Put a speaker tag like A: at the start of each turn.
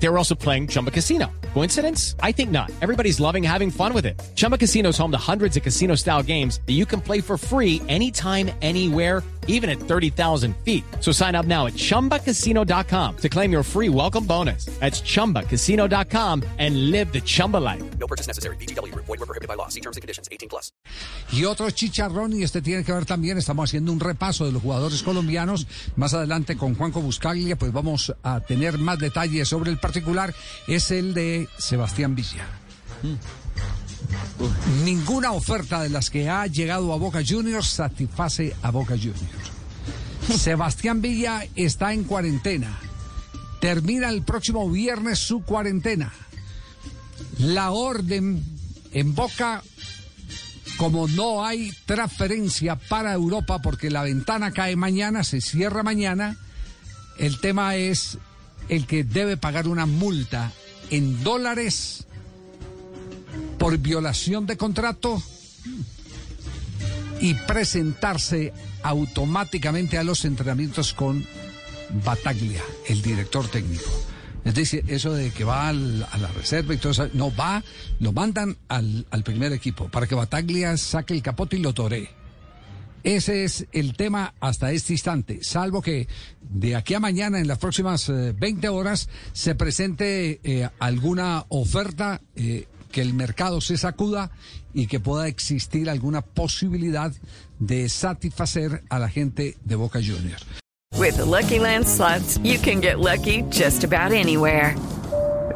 A: They were also playing Chumba Casino. Coincidence? I think not. Everybody's loving having fun with it. Chumba Casino is home to hundreds of casino style games that you can play for free anytime, anywhere, even at 30,000 feet. So sign up now at chumbacasino.com to claim your free welcome bonus. That's chumbacasino.com and live the Chumba life.
B: No purchase necessary. BGW. Void were prohibited by law. See terms and conditions. 18 plus.
C: Y otro chicharrón, y este tiene que ver también, estamos haciendo un repaso de los jugadores colombianos. Más adelante con Juanco Buscaglia, pues vamos a tener más detalles sobre el particular. Es el de Sebastián Villa. Ninguna oferta de las que ha llegado a Boca Juniors satisface a Boca Juniors. Sebastián Villa está en cuarentena. Termina el próximo viernes su cuarentena. La orden en Boca, como no hay transferencia para Europa porque la ventana cae mañana, se cierra mañana, el tema es el que debe pagar una multa en dólares por violación de contrato y presentarse automáticamente a los entrenamientos con Bataglia, el director técnico. Es decir, eso de que va a la reserva y todo eso, no va, lo mandan al, al primer equipo para que Bataglia saque el capote y lo toree. Ese es el tema hasta este instante, salvo que de aquí a mañana, en las próximas eh, 20 horas, se presente eh, alguna oferta eh, que el mercado se sacuda y que pueda existir alguna posibilidad de satisfacer a la gente de Boca Juniors.
D: With the Lucky Land slots, you can get lucky just about anywhere.